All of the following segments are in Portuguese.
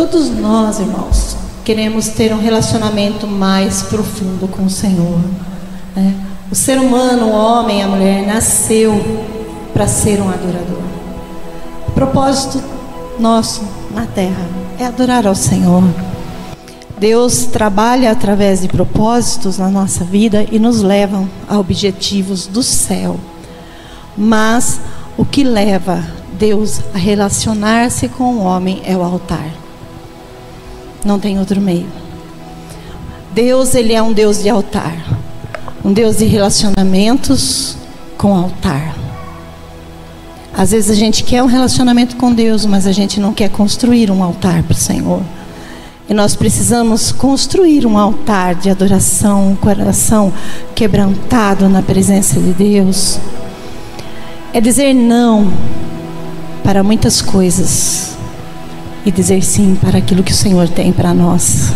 Todos nós, irmãos, queremos ter um relacionamento mais profundo com o Senhor. Né? O ser humano, o homem, a mulher, nasceu para ser um adorador. O propósito nosso na terra é adorar ao Senhor. Deus trabalha através de propósitos na nossa vida e nos levam a objetivos do céu. Mas o que leva Deus a relacionar-se com o homem é o altar. Não tem outro meio. Deus, ele é um Deus de altar. Um Deus de relacionamentos com altar. Às vezes a gente quer um relacionamento com Deus, mas a gente não quer construir um altar para o Senhor. E nós precisamos construir um altar de adoração, um coração quebrantado na presença de Deus. É dizer não para muitas coisas e dizer sim para aquilo que o Senhor tem para nós.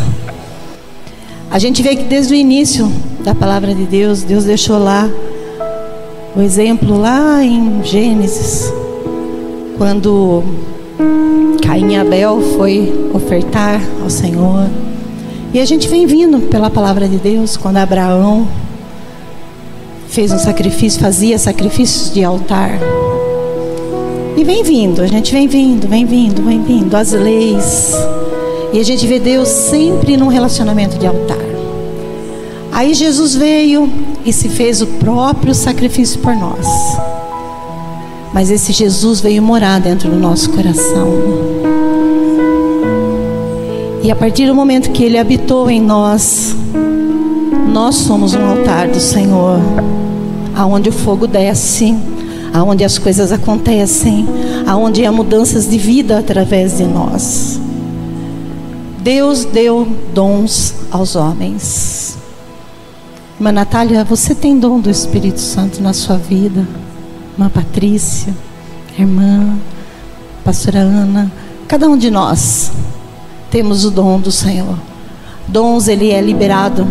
A gente vê que desde o início da palavra de Deus, Deus deixou lá o exemplo lá em Gênesis, quando Caim e Abel foi ofertar ao Senhor. E a gente vem vindo pela palavra de Deus, quando Abraão fez um sacrifício, fazia sacrifícios de altar. E vem vindo, a gente vem vindo, vem vindo, vem vindo, as leis. E a gente vê Deus sempre num relacionamento de altar. Aí Jesus veio e se fez o próprio sacrifício por nós. Mas esse Jesus veio morar dentro do nosso coração. E a partir do momento que ele habitou em nós, nós somos um altar do Senhor, aonde o fogo desce, aonde as coisas acontecem, aonde há mudanças de vida através de nós. Deus deu dons aos homens. Irmã Natália, você tem dom do Espírito Santo na sua vida. Irmã Patrícia, irmã, pastora Ana, cada um de nós temos o dom do Senhor. Dons ele é liberado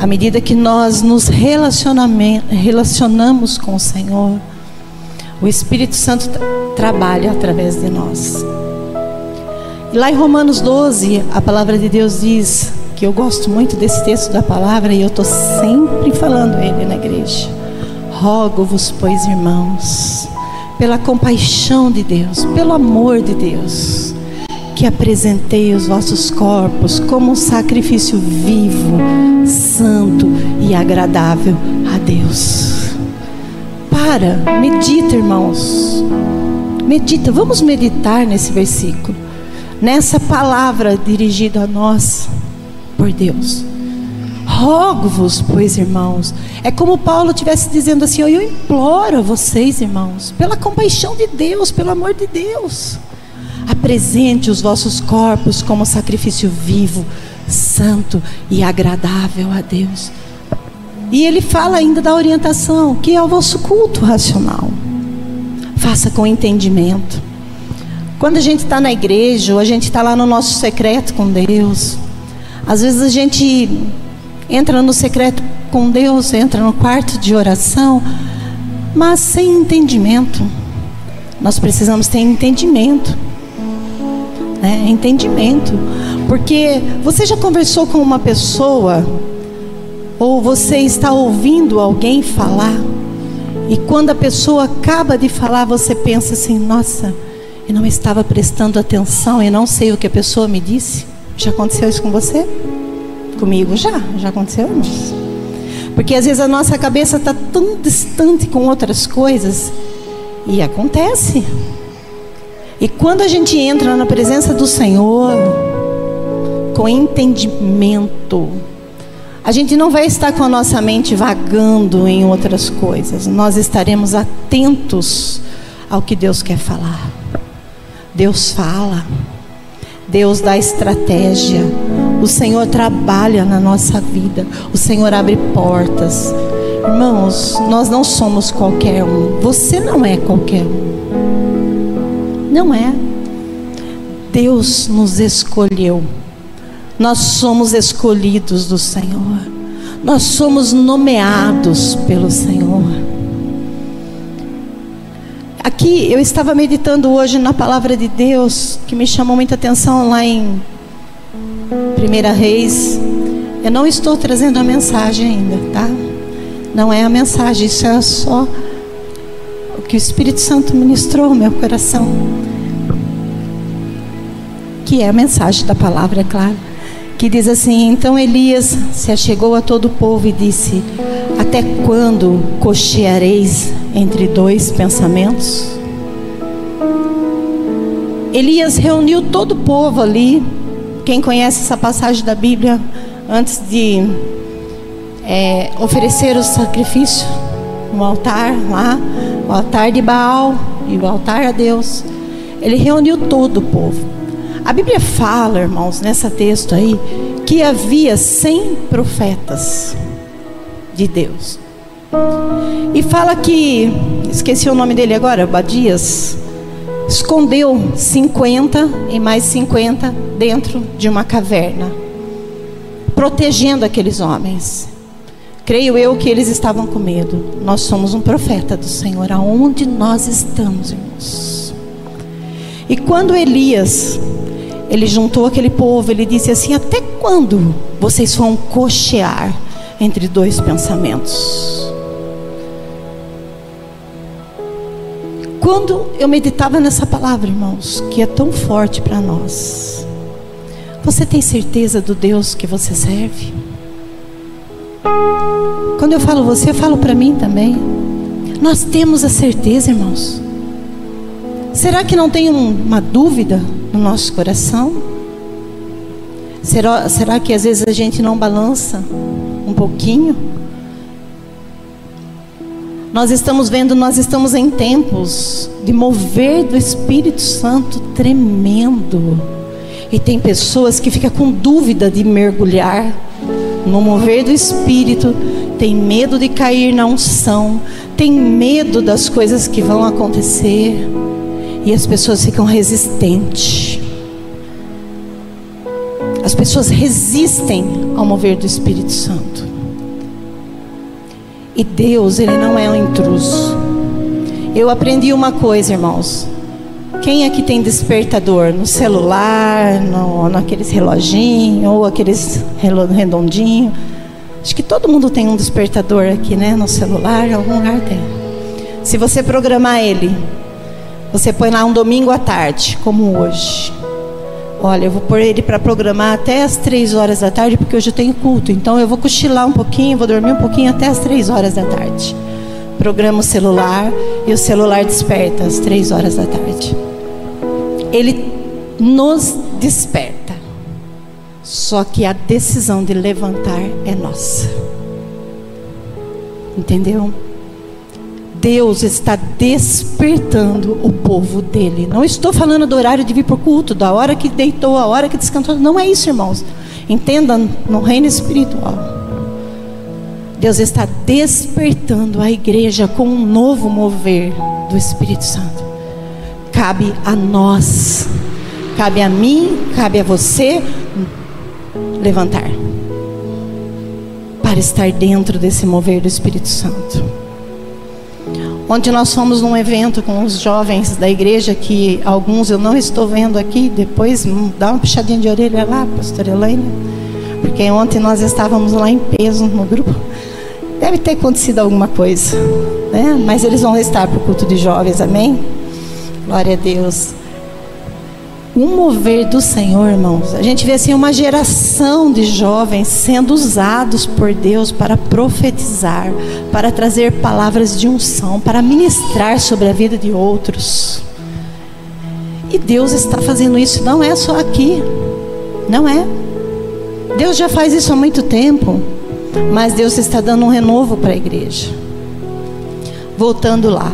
à medida que nós nos relacionamos com o Senhor. O Espírito Santo trabalha através de nós. E lá em Romanos 12, a palavra de Deus diz que eu gosto muito desse texto da palavra e eu estou sempre falando ele na igreja. Rogo-vos, pois, irmãos, pela compaixão de Deus, pelo amor de Deus, que apresentei os vossos corpos como um sacrifício vivo, santo e agradável a Deus. Para, medita, irmãos. Medita, vamos meditar nesse versículo, nessa palavra dirigida a nós por Deus. Rogo-vos, pois, irmãos. É como Paulo estivesse dizendo assim: Eu imploro a vocês, irmãos, pela compaixão de Deus, pelo amor de Deus. Apresente os vossos corpos como sacrifício vivo, santo e agradável a Deus. E ele fala ainda da orientação, que é o vosso culto racional. Faça com entendimento. Quando a gente está na igreja, ou a gente está lá no nosso secreto com Deus, às vezes a gente entra no secreto com Deus, entra no quarto de oração, mas sem entendimento. Nós precisamos ter entendimento. Né? Entendimento. Porque você já conversou com uma pessoa, ou você está ouvindo alguém falar, e quando a pessoa acaba de falar, você pensa assim: nossa, eu não estava prestando atenção e não sei o que a pessoa me disse. Já aconteceu isso com você? Comigo já, já aconteceu. Porque às vezes a nossa cabeça está tão distante com outras coisas e acontece. E quando a gente entra na presença do Senhor com entendimento, a gente não vai estar com a nossa mente vagando em outras coisas. Nós estaremos atentos ao que Deus quer falar. Deus fala. Deus dá estratégia. O Senhor trabalha na nossa vida. O Senhor abre portas. Irmãos, nós não somos qualquer um. Você não é qualquer um. Não é. Deus nos escolheu. Nós somos escolhidos do Senhor. Nós somos nomeados pelo Senhor. Aqui eu estava meditando hoje na palavra de Deus, que me chamou muita atenção lá em Primeira Reis. Eu não estou trazendo a mensagem ainda, tá? Não é a mensagem, isso é só o que o Espírito Santo ministrou no meu coração. Que é a mensagem da palavra, é claro. Que diz assim: Então Elias se achegou a todo o povo e disse: Até quando cocheareis entre dois pensamentos? Elias reuniu todo o povo ali. Quem conhece essa passagem da Bíblia, antes de é, oferecer o sacrifício no altar lá, o altar de Baal e o altar a Deus, ele reuniu todo o povo. A Bíblia fala, irmãos, nessa texto aí, que havia cem profetas de Deus. E fala que, esqueci o nome dele agora, Badias, escondeu 50 e mais 50 dentro de uma caverna, protegendo aqueles homens. Creio eu que eles estavam com medo. Nós somos um profeta do Senhor, aonde nós estamos, irmãos. E quando Elias, ele juntou aquele povo, ele disse assim: Até quando vocês vão cochear entre dois pensamentos? Quando eu meditava nessa palavra, irmãos, que é tão forte para nós, você tem certeza do Deus que você serve? Quando eu falo você, eu falo para mim também. Nós temos a certeza, irmãos. Será que não tem uma dúvida no nosso coração? Será, será que às vezes a gente não balança um pouquinho? Nós estamos vendo, nós estamos em tempos de mover do Espírito Santo tremendo. E tem pessoas que ficam com dúvida de mergulhar no mover do Espírito, tem medo de cair na unção, tem medo das coisas que vão acontecer. E as pessoas ficam resistentes. As pessoas resistem ao mover do Espírito Santo. E Deus, Ele não é um intruso. Eu aprendi uma coisa, irmãos. Quem aqui tem despertador no celular, no, naqueles reloginhos ou aqueles redondinhos? Acho que todo mundo tem um despertador aqui, né? No celular, em algum lugar tem. Se você programar ele, você põe lá um domingo à tarde, como hoje. Olha, eu vou pôr ele para programar até as três horas da tarde, porque hoje eu tenho culto. Então eu vou cochilar um pouquinho, vou dormir um pouquinho até as três horas da tarde. Programa o celular e o celular desperta às três horas da tarde. Ele nos desperta. Só que a decisão de levantar é nossa. Entendeu? Deus está despertando o povo dele. Não estou falando do horário de vir para o culto, da hora que deitou, a hora que descansou. Não é isso, irmãos. Entendam no reino espiritual. Deus está despertando a igreja com um novo mover do Espírito Santo. Cabe a nós, cabe a mim, cabe a você levantar para estar dentro desse mover do Espírito Santo. Ontem nós fomos num evento com os jovens da igreja, que alguns eu não estou vendo aqui, depois dá uma puxadinha de orelha lá, pastor Elaine, porque ontem nós estávamos lá em peso no grupo. Deve ter acontecido alguma coisa, né? mas eles vão estar para o culto de jovens, amém? Glória a Deus um mover do Senhor, irmãos. A gente vê assim uma geração de jovens sendo usados por Deus para profetizar, para trazer palavras de unção, para ministrar sobre a vida de outros. E Deus está fazendo isso, não é só aqui. Não é. Deus já faz isso há muito tempo, mas Deus está dando um renovo para a igreja. Voltando lá.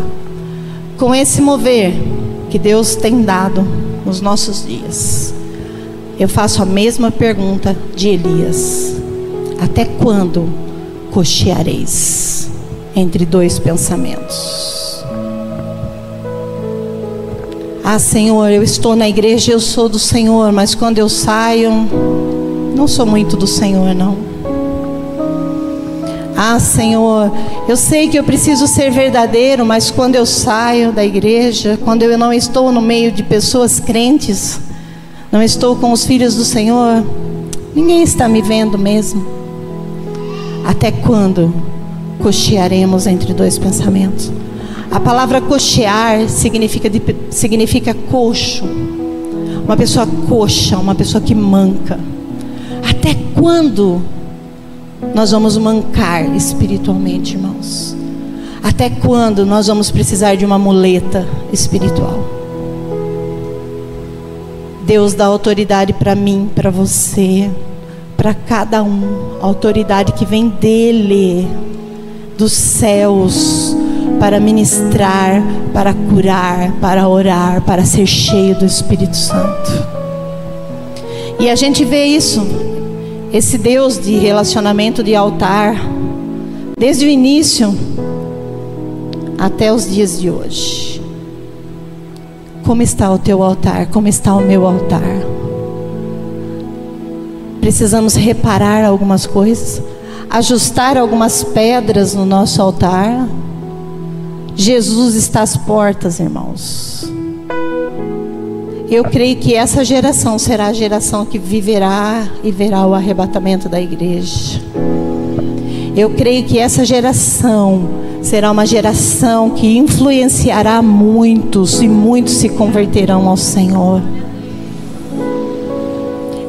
Com esse mover que Deus tem dado nos nossos dias. Eu faço a mesma pergunta de Elias: Até quando cocheareis entre dois pensamentos? Ah, Senhor, eu estou na igreja, eu sou do Senhor, mas quando eu saio, não sou muito do Senhor, não. Ah, Senhor, eu sei que eu preciso ser verdadeiro, mas quando eu saio da igreja, quando eu não estou no meio de pessoas crentes, não estou com os filhos do Senhor, ninguém está me vendo mesmo. Até quando cochearemos entre dois pensamentos? A palavra cochear significa, de, significa coxo. Uma pessoa coxa, uma pessoa que manca. Até quando nós vamos mancar espiritualmente, irmãos? Até quando nós vamos precisar de uma muleta espiritual? Deus dá autoridade para mim, para você, para cada um, autoridade que vem dele, dos céus, para ministrar, para curar, para orar, para ser cheio do Espírito Santo. E a gente vê isso esse Deus de relacionamento de altar, desde o início até os dias de hoje. Como está o teu altar? Como está o meu altar? Precisamos reparar algumas coisas, ajustar algumas pedras no nosso altar. Jesus está às portas, irmãos. Eu creio que essa geração será a geração que viverá e verá o arrebatamento da igreja. Eu creio que essa geração será uma geração que influenciará muitos e muitos se converterão ao Senhor.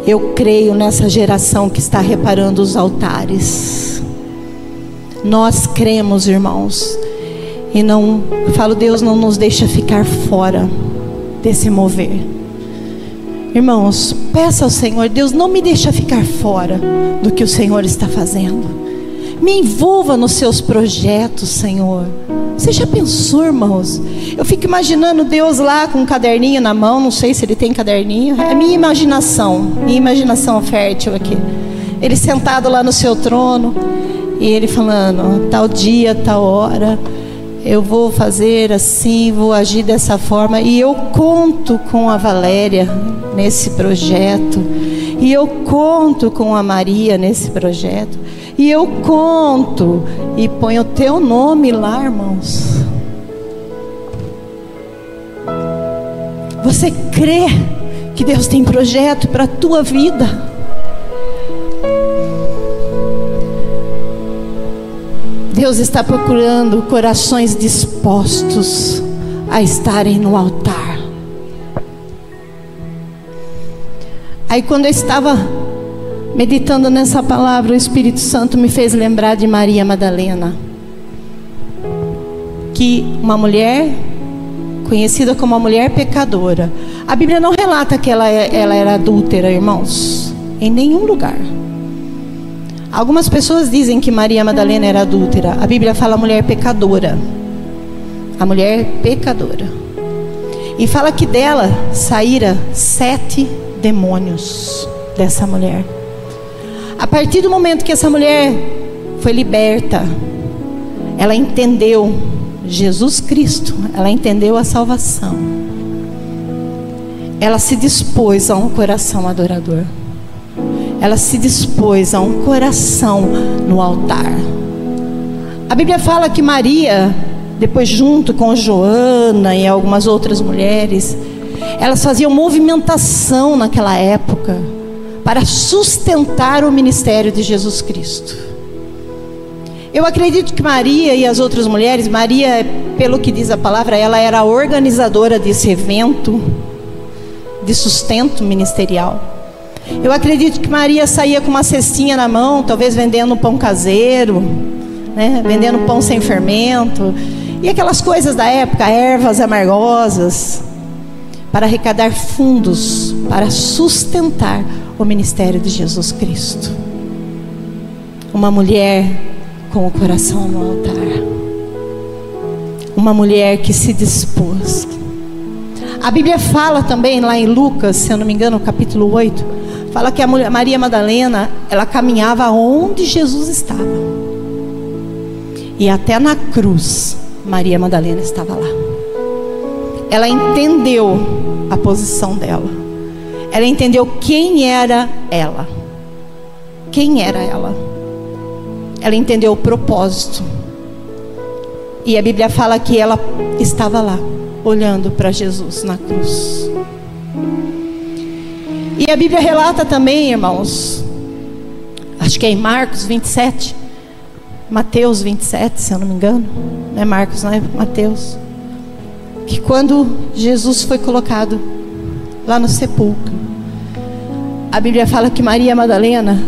Eu creio nessa geração que está reparando os altares. Nós cremos, irmãos. E não, eu falo, Deus não nos deixa ficar fora desse mover. Irmãos, peça ao Senhor, Deus não me deixa ficar fora do que o Senhor está fazendo. Me envolva nos seus projetos, Senhor. Você já pensou, irmãos? Eu fico imaginando Deus lá com um caderninho na mão, não sei se ele tem caderninho. É minha imaginação, minha imaginação fértil aqui. Ele sentado lá no seu trono e ele falando, tal dia, tal hora eu vou fazer assim, vou agir dessa forma. E eu conto com a Valéria nesse projeto. E eu conto com a Maria nesse projeto. E eu conto e ponho o teu nome lá, irmãos. Você crê que Deus tem projeto para a tua vida? Deus está procurando corações dispostos a estarem no altar. Aí, quando eu estava meditando nessa palavra, o Espírito Santo me fez lembrar de Maria Madalena, que uma mulher conhecida como uma mulher pecadora. A Bíblia não relata que ela, ela era adúltera, irmãos, em nenhum lugar. Algumas pessoas dizem que Maria Madalena era adúltera. A Bíblia fala mulher pecadora. A mulher pecadora. E fala que dela saíra sete demônios dessa mulher. A partir do momento que essa mulher foi liberta, ela entendeu Jesus Cristo, ela entendeu a salvação. Ela se dispôs a um coração adorador ela se dispôs a um coração no altar. A Bíblia fala que Maria, depois junto com Joana e algumas outras mulheres, elas faziam movimentação naquela época para sustentar o ministério de Jesus Cristo. Eu acredito que Maria e as outras mulheres, Maria, pelo que diz a palavra, ela era a organizadora desse evento de sustento ministerial. Eu acredito que Maria saía com uma cestinha na mão, talvez vendendo pão caseiro, né? vendendo pão sem fermento, e aquelas coisas da época, ervas amargosas, para arrecadar fundos para sustentar o ministério de Jesus Cristo. Uma mulher com o coração no altar. Uma mulher que se dispôs. A Bíblia fala também lá em Lucas, se eu não me engano, capítulo 8, Fala que a Maria Madalena, ela caminhava onde Jesus estava. E até na cruz, Maria Madalena estava lá. Ela entendeu a posição dela. Ela entendeu quem era ela. Quem era ela? ela entendeu o propósito. E a Bíblia fala que ela estava lá, olhando para Jesus na cruz. E a Bíblia relata também, irmãos, acho que é em Marcos 27, Mateus 27, se eu não me engano, não é Marcos, não é Mateus, que quando Jesus foi colocado lá no sepulcro, a Bíblia fala que Maria Madalena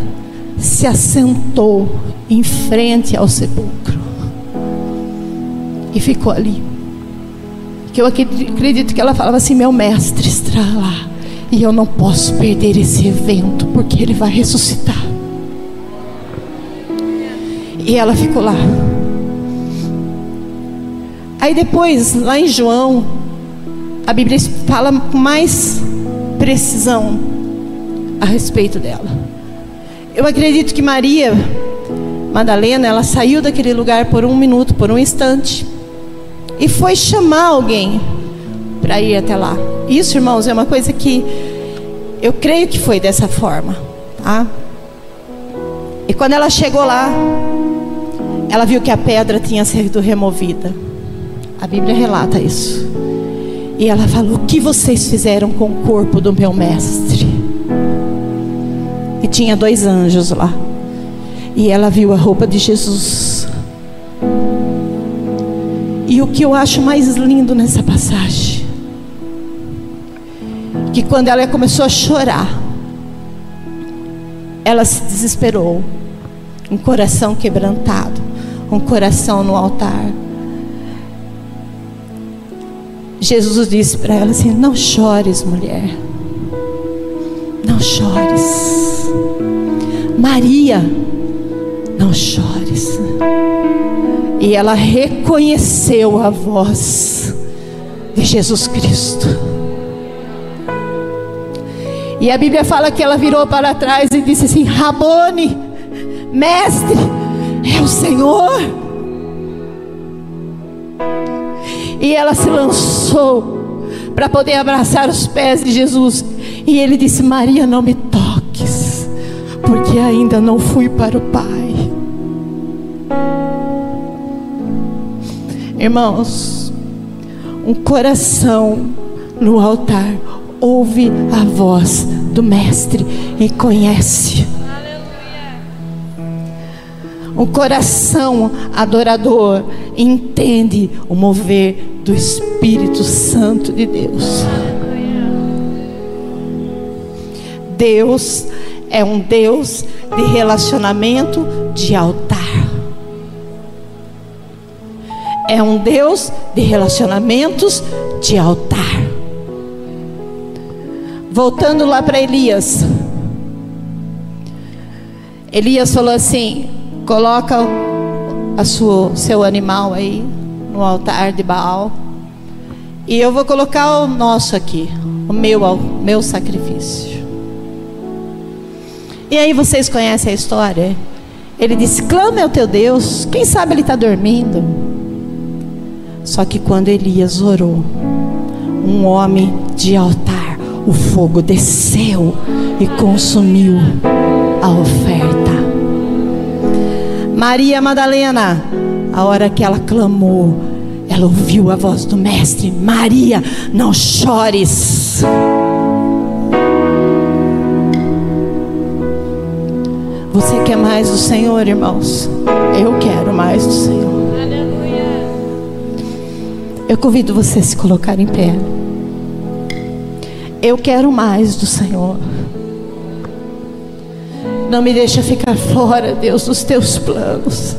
se assentou em frente ao sepulcro e ficou ali. Que eu acredito que ela falava assim: meu mestre está lá e eu não posso perder esse evento porque ele vai ressuscitar. E ela ficou lá. Aí depois, lá em João, a Bíblia fala com mais precisão a respeito dela. Eu acredito que Maria Madalena, ela saiu daquele lugar por um minuto, por um instante, e foi chamar alguém para ir até lá. Isso, irmãos, é uma coisa que eu creio que foi dessa forma, tá? E quando ela chegou lá, ela viu que a pedra tinha sido removida. A Bíblia relata isso. E ela falou: O que vocês fizeram com o corpo do meu mestre? E tinha dois anjos lá. E ela viu a roupa de Jesus. E o que eu acho mais lindo nessa passagem, que quando ela começou a chorar, ela se desesperou, um coração quebrantado, um coração no altar. Jesus disse para ela assim: Não chores, mulher, não chores. Maria, não chores. E ela reconheceu a voz de Jesus Cristo. E a Bíblia fala que ela virou para trás e disse assim: Rabone, mestre, é o Senhor. E ela se lançou para poder abraçar os pés de Jesus. E ele disse: Maria, não me toques, porque ainda não fui para o Pai. Irmãos, um coração no altar ouve a voz do Mestre e conhece. Um coração adorador entende o mover do Espírito Santo de Deus. Deus é um Deus de relacionamento de altar. É um Deus de relacionamentos de altar. Voltando lá para Elias. Elias falou assim: coloca a sua, seu animal aí no altar de Baal. E eu vou colocar o nosso aqui, o meu, o meu sacrifício. E aí vocês conhecem a história? Ele disse: clame ao teu Deus. Quem sabe ele está dormindo. Só que quando Elias orou, um homem de altar, o fogo desceu e consumiu a oferta. Maria Madalena, a hora que ela clamou, ela ouviu a voz do Mestre: Maria, não chores. Você quer mais do Senhor, irmãos? Eu quero mais do Senhor. Eu convido você a se colocar em pé. Eu quero mais do Senhor. Não me deixa ficar fora, Deus, dos teus planos.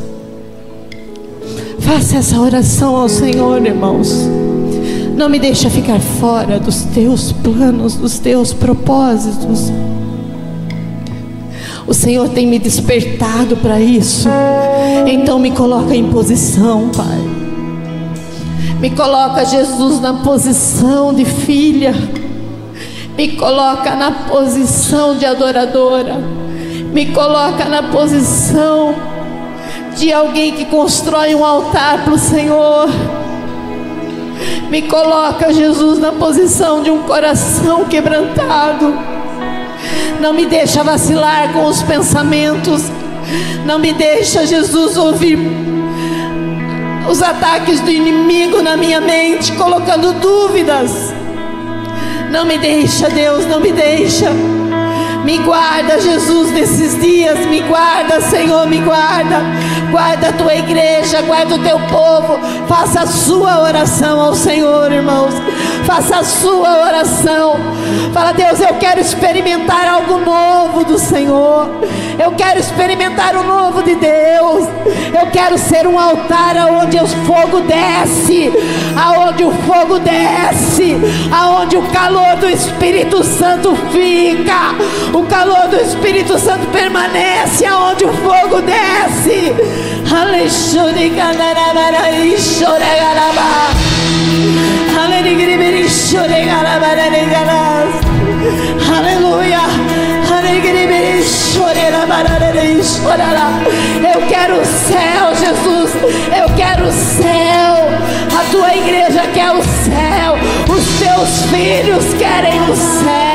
Faça essa oração ao Senhor, irmãos. Não me deixa ficar fora dos teus planos, dos teus propósitos. O Senhor tem me despertado para isso. Então me coloca em posição, Pai. Me coloca, Jesus, na posição de filha. Me coloca na posição de adoradora. Me coloca na posição de alguém que constrói um altar para o Senhor. Me coloca, Jesus, na posição de um coração quebrantado. Não me deixa vacilar com os pensamentos Não me deixa, Jesus, ouvir os ataques do inimigo na minha mente, colocando dúvidas. Não me deixa, Deus, não me deixa. Me guarda, Jesus, nesses dias. Me guarda, Senhor, me guarda. Guarda a tua igreja, guarda o teu povo. Faça a sua oração ao Senhor, irmãos. Faça a sua oração. Fala, Deus, eu quero experimentar algo novo do Senhor. Eu quero experimentar o novo de Deus. Eu quero ser um altar aonde o fogo desce, aonde o fogo desce, aonde o calor do Espírito Santo fica. O calor do Espírito Santo permanece aonde o fogo desce. Aleluia. Eu quero o céu, Jesus. Eu quero o céu. A tua igreja quer o céu. Os teus filhos querem o céu.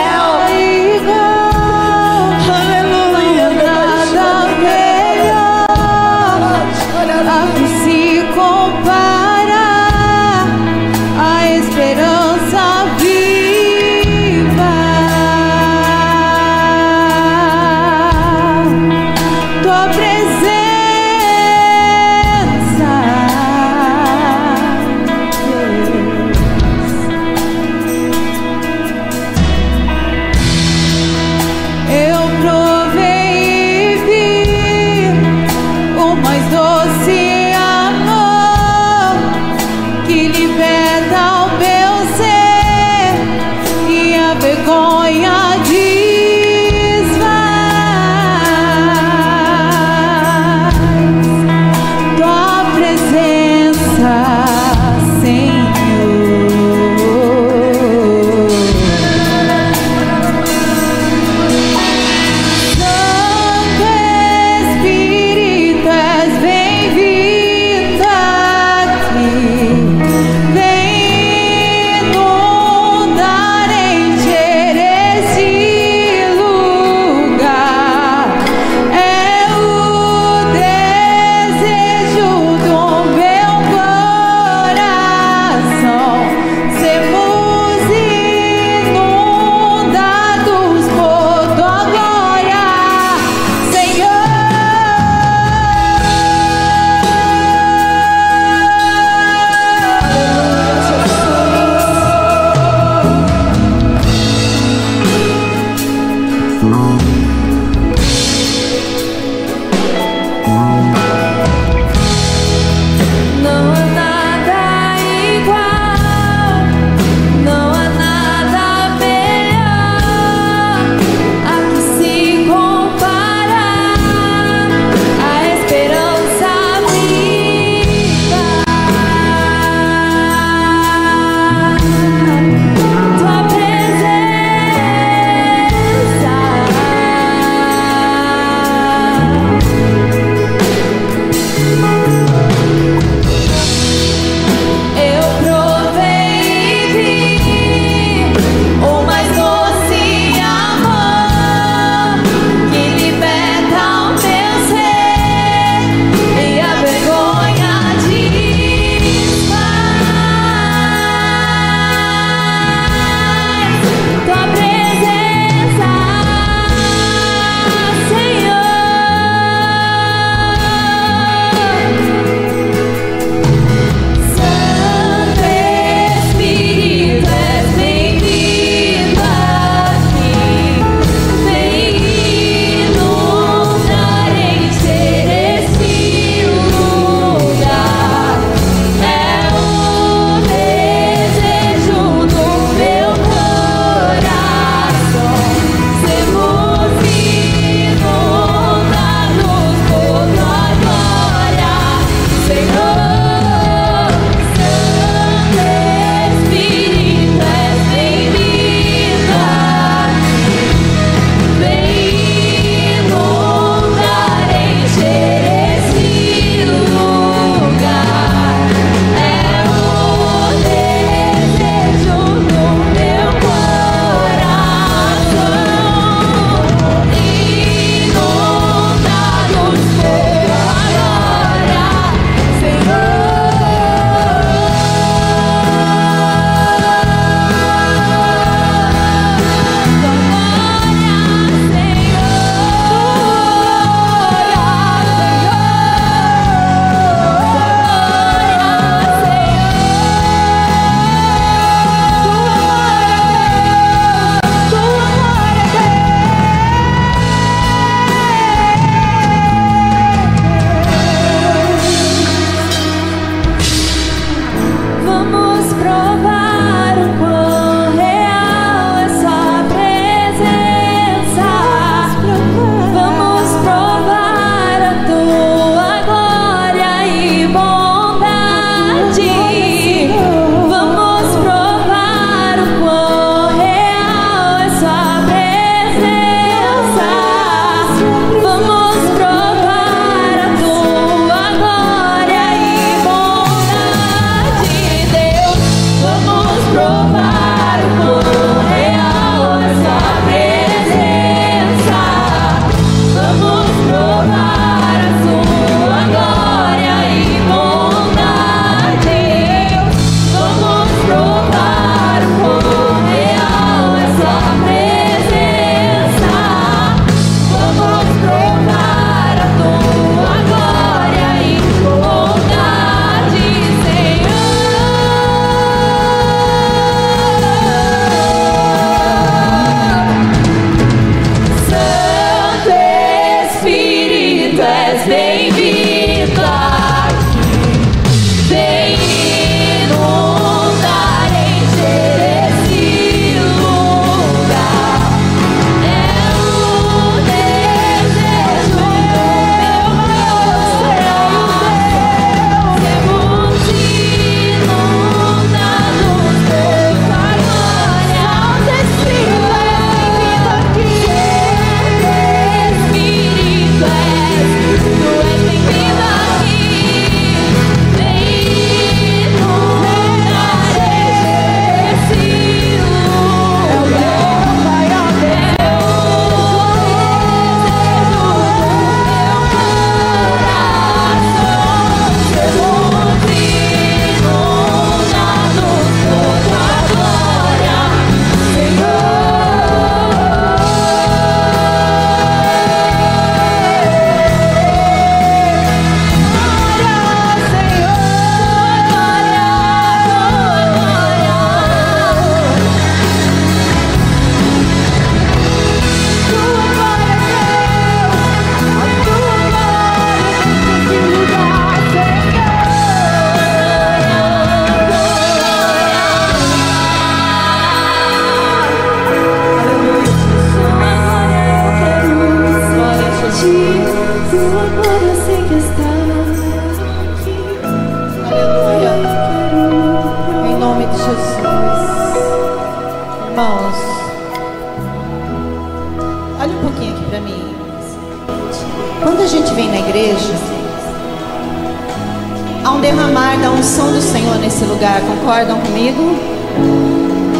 Concordam comigo?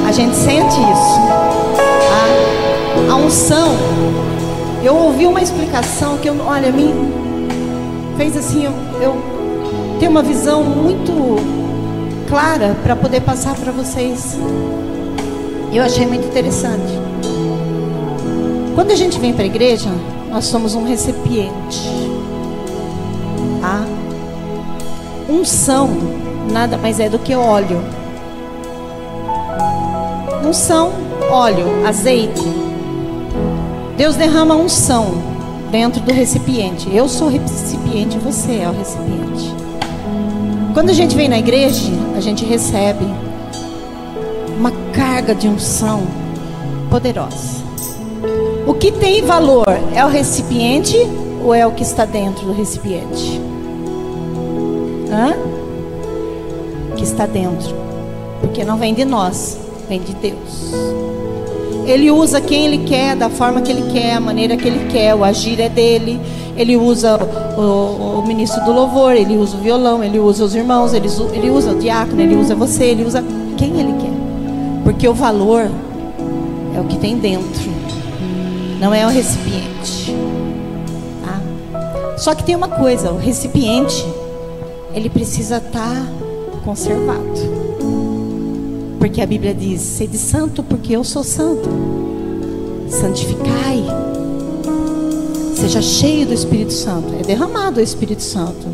A gente sente isso. A, a unção. Eu ouvi uma explicação que, eu, olha, me fez assim, eu, eu tenho uma visão muito clara para poder passar para vocês. Eu achei muito interessante. Quando a gente vem para a igreja, nós somos um recipiente. A unção nada mais é do que óleo. Unção, óleo, azeite. Deus derrama unção dentro do recipiente. Eu sou o recipiente, você é o recipiente. Quando a gente vem na igreja, a gente recebe uma carga de unção poderosa. O que tem valor é o recipiente ou é o que está dentro do recipiente? Hã? Está dentro. Porque não vem de nós, vem de Deus. Ele usa quem ele quer, da forma que ele quer, a maneira que ele quer, o agir é dele. Ele usa o, o ministro do louvor, ele usa o violão, ele usa os irmãos, ele, ele usa o diácono, ele usa você, ele usa quem ele quer. Porque o valor é o que tem dentro, não é o recipiente. Tá? Só que tem uma coisa, o recipiente, ele precisa estar tá conservado. Porque a Bíblia diz: sede santo, porque eu sou santo. Santificai. Seja cheio do Espírito Santo. É derramado o Espírito Santo.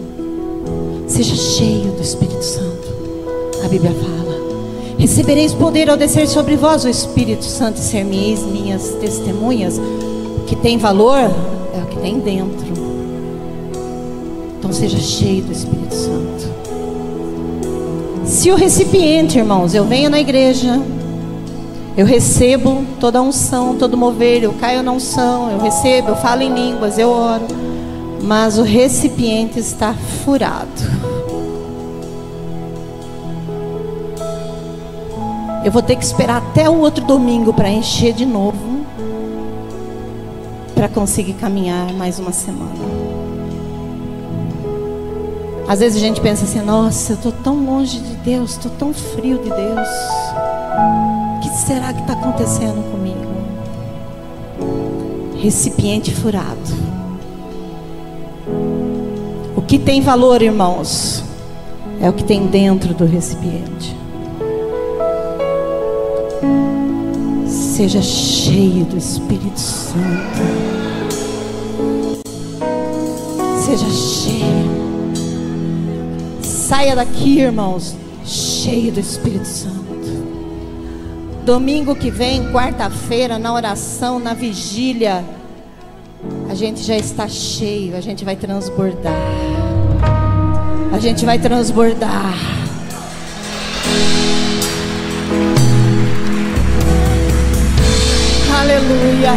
Seja cheio do Espírito Santo. A Bíblia fala: Recebereis poder ao descer sobre vós o Espírito Santo e ser minhas testemunhas. O que tem valor é o que tem dentro. Então seja cheio do Espírito Santo. Se o recipiente, irmãos, eu venho na igreja, eu recebo toda a unção, todo mover, eu caio na unção, eu recebo, eu falo em línguas, eu oro, mas o recipiente está furado. Eu vou ter que esperar até o outro domingo para encher de novo, para conseguir caminhar mais uma semana. Às vezes a gente pensa assim: nossa, eu estou tão longe de Deus, estou tão frio de Deus. O que será que está acontecendo comigo? Recipiente furado. O que tem valor, irmãos, é o que tem dentro do recipiente. Seja cheio do Espírito Santo. Seja cheio. Saia daqui, irmãos, cheio do Espírito Santo. Domingo que vem, quarta-feira, na oração, na vigília, a gente já está cheio, a gente vai transbordar. A gente vai transbordar. Aleluia.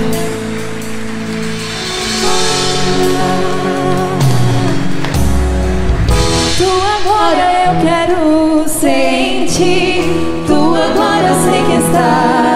Tua Agora eu quero sentir. Tua glória eu sei que está.